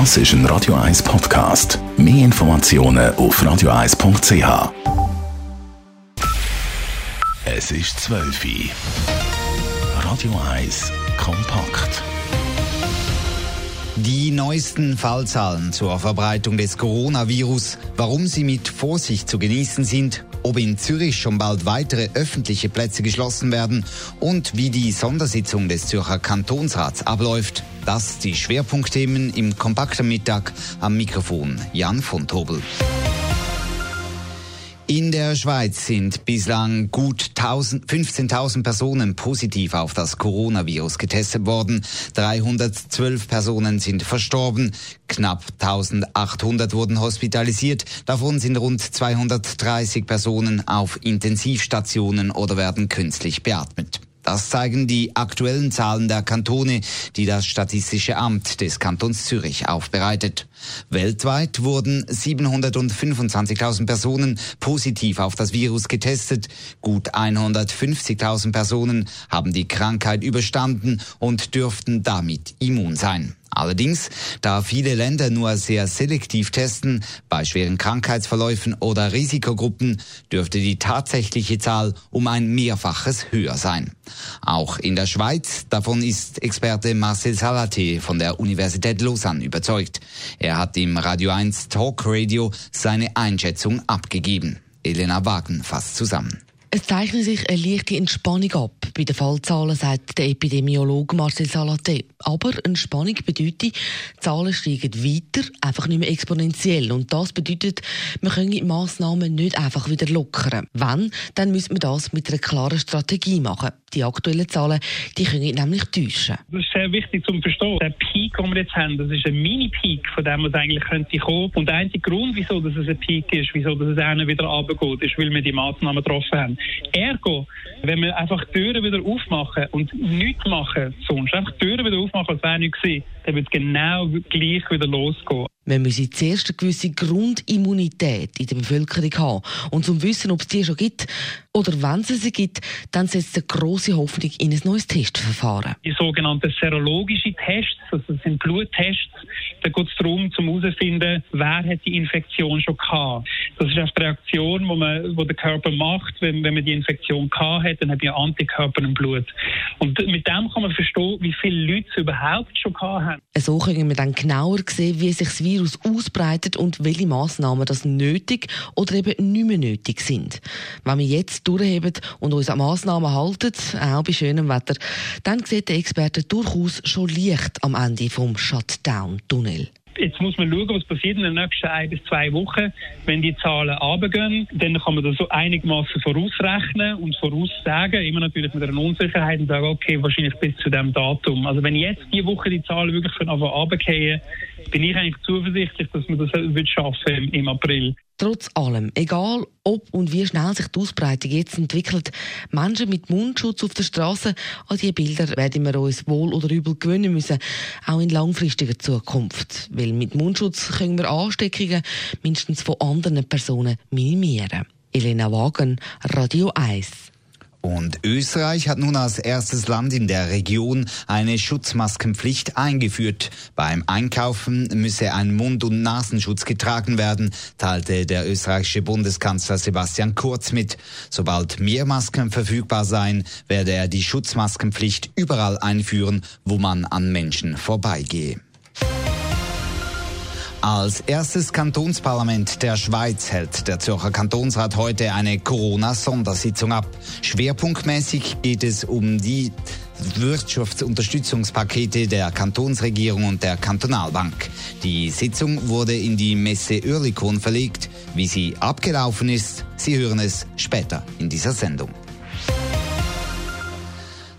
Das ist ein Radio 1 Podcast. Mehr Informationen auf radio1.ch. Es ist 12 Uhr. Radio 1 kompakt. Die neuesten Fallzahlen zur Verbreitung des Coronavirus, warum sie mit Vorsicht zu genießen sind, ob in Zürich schon bald weitere öffentliche Plätze geschlossen werden und wie die Sondersitzung des Zürcher Kantonsrats abläuft. Das die Schwerpunktthemen im kompakten Mittag am Mikrofon Jan von Tobel. In der Schweiz sind bislang gut 15.000 Personen positiv auf das Coronavirus getestet worden. 312 Personen sind verstorben. Knapp 1800 wurden hospitalisiert. Davon sind rund 230 Personen auf Intensivstationen oder werden künstlich beatmet. Das zeigen die aktuellen Zahlen der Kantone, die das Statistische Amt des Kantons Zürich aufbereitet. Weltweit wurden 725.000 Personen positiv auf das Virus getestet. Gut 150.000 Personen haben die Krankheit überstanden und dürften damit immun sein. Allerdings, da viele Länder nur sehr selektiv testen, bei schweren Krankheitsverläufen oder Risikogruppen, dürfte die tatsächliche Zahl um ein Mehrfaches höher sein. Auch in der Schweiz, davon ist Experte Marcel Salate von der Universität Lausanne überzeugt. Er hat im Radio 1 Talk Radio seine Einschätzung abgegeben. Elena Wagen fasst zusammen. Es zeichnet sich eine leichte Entspannung ab bei den Fallzahlen, sagt der Epidemiologe Marcel Salate. Aber Entspannung bedeutet, die Zahlen steigen weiter, einfach nicht mehr exponentiell. Und das bedeutet, wir können Massnahmen nicht einfach wieder lockern. Wenn, dann müssen wir das mit einer klaren Strategie machen. Die aktuellen Zahlen, die können nämlich täuschen. Das ist sehr wichtig zu verstehen. Der Peak, den wir jetzt haben, das ist ein Mini-Peak, von dem was eigentlich könnte kommen. Und der einzige Grund, wieso das ein Peak ist, wieso das es wieder runtergeht, ist, weil wir die Massnahmen getroffen haben. Ergo, wenn wir einfach die Türen wieder aufmachen und nichts machen, sonst einfach die Türen wieder aufmachen, als wäre nichts gewesen, dann wird es genau gleich wieder losgehen. Wir müssen zuerst eine gewisse Grundimmunität in der Bevölkerung haben. Und zum Wissen, ob es die schon gibt oder wenn es sie gibt, dann setzt eine grosse Hoffnung in ein neues Testverfahren. Die sogenannten serologischen Tests, also das sind Bluttests, da geht es darum, zum herauszufinden, wer hat die Infektion schon gehabt. Das ist die Reaktion, die man, wo der Körper macht, wenn, wenn man die Infektion gehabt hat, dann hat man Antikörper im Blut. Und mit dem kann man verstehen, wie viele Leute es überhaupt schon gehabt haben. So können wir dann genauer sehen, wie sich das Virus ausbreitet und welche Massnahmen das nötig oder eben nicht mehr nötig sind. Wenn wir jetzt durchheben und uns an Massnahmen halten, auch bei schönem Wetter, dann sieht der Experte durchaus schon Licht am Ende vom Shutdown-Tunnel. Jetzt muss man schauen, was passiert in den nächsten ein bis zwei Wochen. Wenn die Zahlen runtergehen, dann kann man das so einigermaßen vorausrechnen und voraussagen, immer natürlich mit einer Unsicherheit und sagen, okay, wahrscheinlich bis zu dem Datum. Also wenn jetzt die Woche die Zahlen wirklich von Anfang runtergehen, bin ich eigentlich zuversichtlich, dass man das wird schaffen im April. Trotz allem, egal ob und wie schnell sich die Ausbreitung jetzt entwickelt, Menschen mit Mundschutz auf der Straße, an diese Bilder werden wir uns wohl oder übel gewöhnen müssen, auch in langfristiger Zukunft. Weil mit Mundschutz können wir Ansteckungen mindestens von anderen Personen minimieren. Elena Wagen, Radio 1. Und Österreich hat nun als erstes Land in der Region eine Schutzmaskenpflicht eingeführt. Beim Einkaufen müsse ein Mund- und Nasenschutz getragen werden, teilte der österreichische Bundeskanzler Sebastian Kurz mit. Sobald mehr Masken verfügbar seien, werde er die Schutzmaskenpflicht überall einführen, wo man an Menschen vorbeigehe. Als erstes Kantonsparlament der Schweiz hält der Zürcher Kantonsrat heute eine Corona-Sondersitzung ab. Schwerpunktmäßig geht es um die Wirtschaftsunterstützungspakete der Kantonsregierung und der Kantonalbank. Die Sitzung wurde in die Messe Oerlikon verlegt. Wie sie abgelaufen ist, Sie hören es später in dieser Sendung.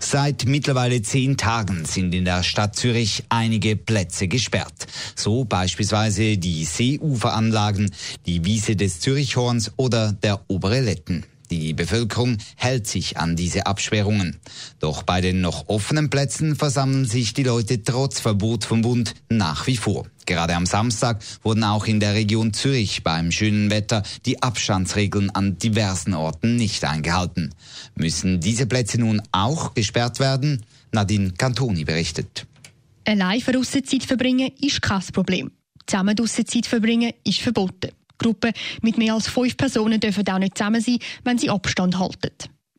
Seit mittlerweile zehn Tagen sind in der Stadt Zürich einige Plätze gesperrt. So beispielsweise die Seeuferanlagen, die Wiese des Zürichhorns oder der obere Letten. Die Bevölkerung hält sich an diese Absperrungen. Doch bei den noch offenen Plätzen versammeln sich die Leute trotz Verbot vom Bund nach wie vor. Gerade am Samstag wurden auch in der Region Zürich beim schönen Wetter die Abstandsregeln an diversen Orten nicht eingehalten. Müssen diese Plätze nun auch gesperrt werden? Nadine Cantoni berichtet. Allein für Aussenzeit verbringen ist kein Problem. Zusammen Aussenzeit verbringen ist verboten. Gruppen mit mehr als fünf Personen dürfen auch nicht zusammen sein, wenn sie Abstand halten.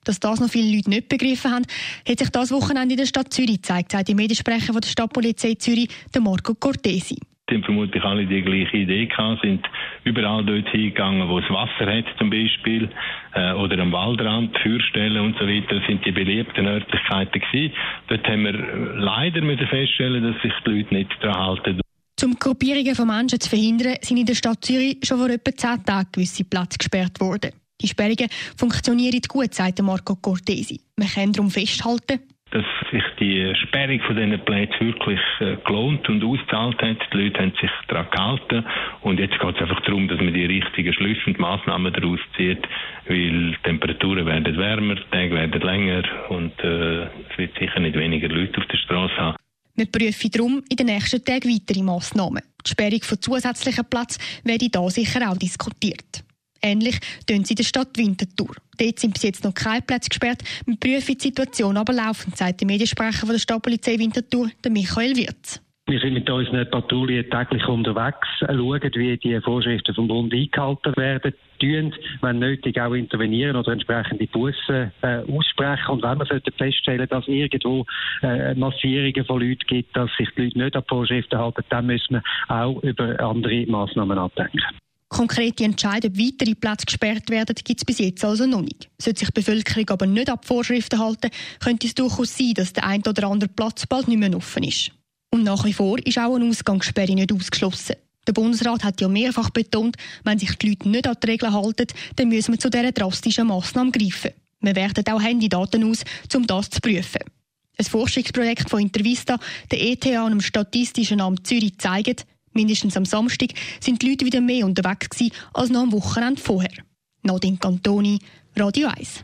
Dass das noch viele Leute nicht begriffen haben, hat sich das Wochenende in der Stadt Zürich gezeigt, sagt der Mediensprecher von der Stadtpolizei Zürich, Marco Cortesi. Die haben vermutlich alle die gleiche Idee gehabt, sind überall dort hingegangen, wo es Wasser hat zum Beispiel, äh, oder am Waldrand, Feuerstellen und so weiter. Sind die beliebten Örtlichkeiten gewesen. Dort haben wir leider müssen feststellen, dass sich die Leute nicht daran halten. Um Gruppierungen von Menschen zu verhindern, sind in der Stadt Zürich schon vor etwa zehn Tagen gewisse Plätze gesperrt worden. Die Sperrungen funktionieren gut, sagt Marco Cortesi. Man kann darum festhalten, dass sich die Sperrung von diesen Plätzen wirklich äh, gelohnt und ausgezahlt hat. Die Leute haben sich daran gehalten und jetzt geht es einfach darum, dass man die richtigen Schlüsse und Massnahmen daraus zieht, weil die Temperaturen werden wärmer, die Tage werden länger und äh, es wird sicher nicht weniger Leute auf der Straße haben. Wir prüfen darum in den nächsten Tagen weitere Massnahmen. Die Sperrung von zusätzlichen Plätzen werde da sicher auch diskutiert. Ähnlich tun sie in der Stadt Winterthur. Dort sind bis jetzt noch keine Plätze gesperrt. Wir prüfen die Situation aber laufend, sagt der Mediensprecher von der Stadtpolizei Winterthur, der Michael Wirz. Wir sind mit unseren Patrouillen täglich unterwegs, schauen, wie die Vorschriften vom Bund eingehalten werden, tun, wenn nötig auch intervenieren oder entsprechende Bussen äh, aussprechen. Und wenn wir feststellen, dass irgendwo äh, Massierungen von Leuten gibt, dass sich die Leute nicht an Vorschriften halten, dann müssen wir auch über andere Massnahmen nachdenken. Konkrete Entscheidungen, ob weitere Plätze gesperrt werden, gibt es bis jetzt also noch nicht. Sollte sich die Bevölkerung aber nicht an Vorschriften halten, könnte es durchaus sein, dass der ein oder andere Platz bald nicht mehr offen ist. Und nach wie vor ist auch eine Ausgangssperre nicht ausgeschlossen. Der Bundesrat hat ja mehrfach betont, wenn sich die Leute nicht an die Regeln halten, dann müssen wir zu dieser drastischen Massnahme greifen. Wir werten auch Handydaten aus, um das zu prüfen. Ein Forschungsprojekt von Intervista, der ETH und dem Statistischen Amt Zürich zeigt, Mindestens am Samstag sind die Leute wieder mehr unterwegs gewesen als noch am Wochenende vorher. Nadine Cantoni, Radio 1.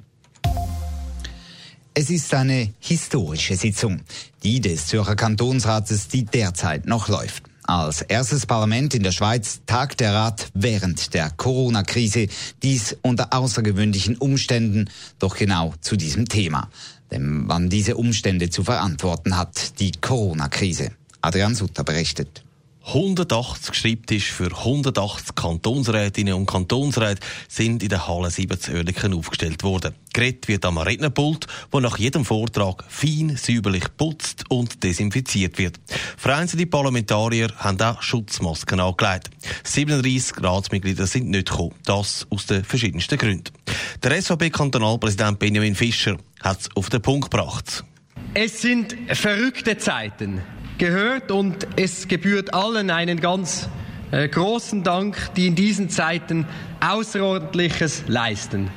Es ist eine historische Sitzung, die des Zürcher Kantonsrates, die derzeit noch läuft. Als erstes Parlament in der Schweiz tagt der Rat während der Corona-Krise, dies unter außergewöhnlichen Umständen, doch genau zu diesem Thema. Denn man diese Umstände zu verantworten hat, die Corona-Krise. Adrian Sutter berichtet. 180 Schreibtische für 180 Kantonsrätinnen und Kantonsräte sind in der Halle 7 zu Oerlikon aufgestellt worden. Gerät wird am Rednerpult, wo nach jedem Vortrag fein säuberlich putzt und desinfiziert wird. Vereinzelte Parlamentarier haben auch Schutzmasken angelegt. 37 Ratsmitglieder sind nicht gekommen. Das aus den verschiedensten Gründen. Der SVP-Kantonalpräsident Benjamin Fischer hat es auf den Punkt gebracht. Es sind verrückte Zeiten gehört und es gebührt allen einen ganz äh, großen Dank, die in diesen Zeiten Außerordentliches leisten.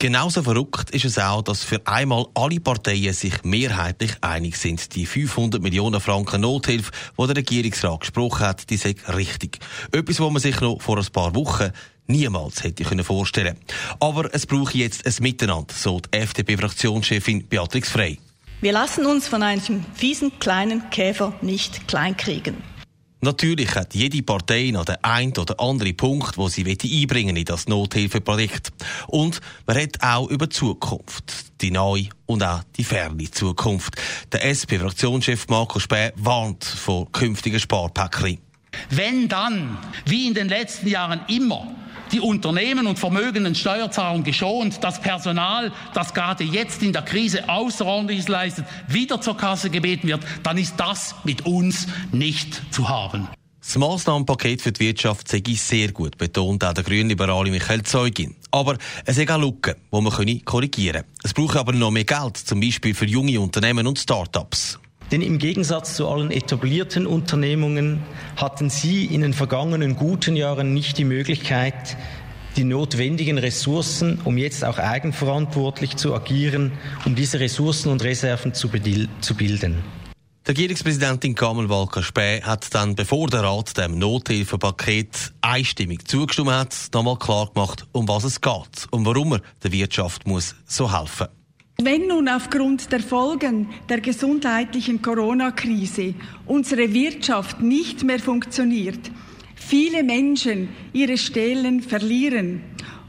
Genauso verrückt ist es auch, dass für einmal alle Parteien sich mehrheitlich einig sind. Die 500 Millionen Franken Nothilfe, die der Regierungsrat gesprochen hat, die sind richtig. Etwas, was man sich noch vor ein paar Wochen niemals hätte vorstellen können. Aber es braucht jetzt ein Miteinander, so die FDP-Fraktionschefin Beatrix Frey. Wir lassen uns von einem fiesen kleinen Käfer nicht kleinkriegen. Natürlich hat jede Partei noch den ein oder anderen Punkt, wo sie einbringen in das Nothilfeprojekt. Und man redet auch über die Zukunft. Die neue und auch die ferne Zukunft. Der SP-Fraktionschef Marco Späh warnt vor künftigen Sparpäckchen. Wenn dann, wie in den letzten Jahren immer, die Unternehmen und vermögenden Steuerzahler geschont, das Personal, das gerade jetzt in der Krise außerordentliches leistet, wieder zur Kasse gebeten wird, dann ist das mit uns nicht zu haben. Das Massnahmenpaket für die Wirtschaft sei sehr gut, betont auch der Grünliberale Michael Zeugin. Aber es sind auch Lücken, die man korrigieren können. Es braucht aber noch mehr Geld, zum Beispiel für junge Unternehmen und Start-ups. Denn im Gegensatz zu allen etablierten Unternehmungen hatten sie in den vergangenen guten Jahren nicht die Möglichkeit, die notwendigen Ressourcen, um jetzt auch eigenverantwortlich zu agieren, um diese Ressourcen und Reserven zu, zu bilden. Die Regierungspräsidentin Kamel Walker Späh hat dann, bevor der Rat dem Nothilfepaket einstimmig zugestimmt hat, nochmal klar gemacht, um was es geht und warum er der Wirtschaft muss so helfen muss. Wenn nun aufgrund der Folgen der gesundheitlichen Corona-Krise unsere Wirtschaft nicht mehr funktioniert, viele Menschen ihre Stellen verlieren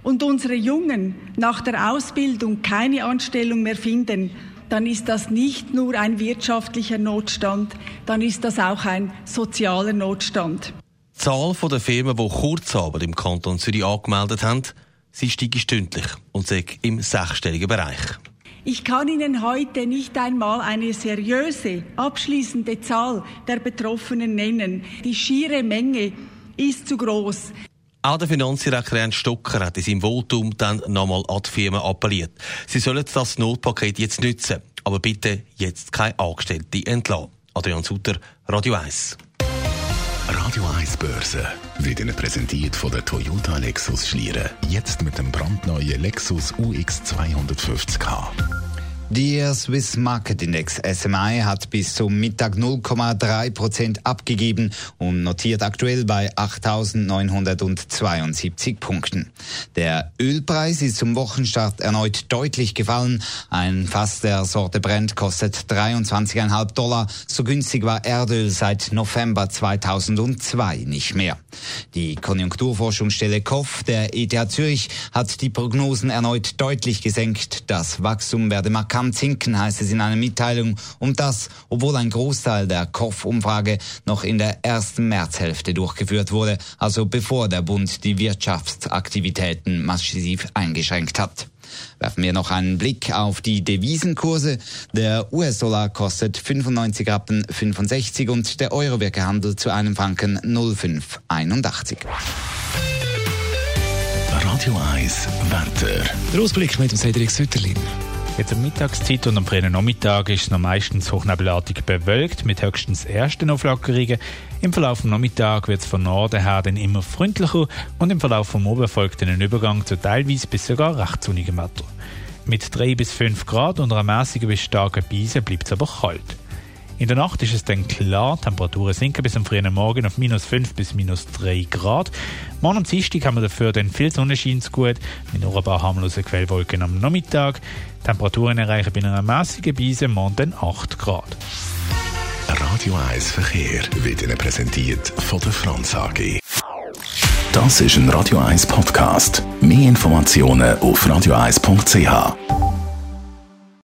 und unsere Jungen nach der Ausbildung keine Anstellung mehr finden, dann ist das nicht nur ein wirtschaftlicher Notstand, dann ist das auch ein sozialer Notstand. Die Zahl der Firmen, die Kurzarbeit im Kanton Zürich angemeldet haben, sie steigt stündlich und sagt im sechsstelligen Bereich. Ich kann Ihnen heute nicht einmal eine seriöse, abschließende Zahl der Betroffenen nennen. Die schiere Menge ist zu groß. Auch der Finanzdirektor Ernst Stocker hat in seinem Votum dann nochmal an die Firmen appelliert. Sie sollen das Notpaket jetzt nutzen, aber bitte jetzt keine Angestellte entlassen. Adrian Sutter, Radio 1. Radio 1 Börse wird Ihnen präsentiert von der Toyota Lexus Schlieren. Jetzt mit dem brandneuen Lexus UX 250k. Der Swiss Market Index SMI hat bis zum Mittag 0,3 Prozent abgegeben und notiert aktuell bei 8.972 Punkten. Der Ölpreis ist zum Wochenstart erneut deutlich gefallen. Ein Fass der Sorte Brent kostet 23,5 Dollar. So günstig war Erdöl seit November 2002 nicht mehr. Die Konjunkturforschungsstelle KOF der ETH Zürich hat die Prognosen erneut deutlich gesenkt. Das Wachstum werde markant kann sinken, heißt es in einer Mitteilung. Und das, obwohl ein Großteil der KOF-Umfrage noch in der ersten Märzhälfte durchgeführt wurde, also bevor der Bund die Wirtschaftsaktivitäten massiv eingeschränkt hat. Werfen wir noch einen Blick auf die Devisenkurse. Der US-Dollar kostet 95 Rappen 65 und der Euro wird gehandelt zu einem Franken 0,581. Radio 1 Wetter. Der Ausblick mit dem Cedric Sütterlin. Jetzt am Mittagszeit und am frühen Nachmittag ist es noch meistens hochnebelartig bewölkt mit höchstens ersten Auflockerungen. Im Verlauf des Nachmittags wird es von Norden her dann immer freundlicher und im Verlauf vom Oben folgt ein Übergang zu teilweise bis sogar recht sonnigem Wetter. Mit 3 bis 5 Grad und einer mäßigen bis starken Beise bleibt es aber kalt. In der Nacht ist es dann klar, Temperaturen sinken bis am frühen Morgen auf minus 5 bis minus 3 Grad. Morgen und Dienstag haben wir dafür dann viel Sonnenschein zu gut, mit nur ein paar harmlosen Quellwolken am Nachmittag. Temperaturen erreichen bei einer mäßigen Beise morgen dann 8 Grad. Radio 1 Verkehr wird Ihnen präsentiert von der Franz AG. Das ist ein Radio 1 Podcast. Mehr Informationen auf radio1.ch.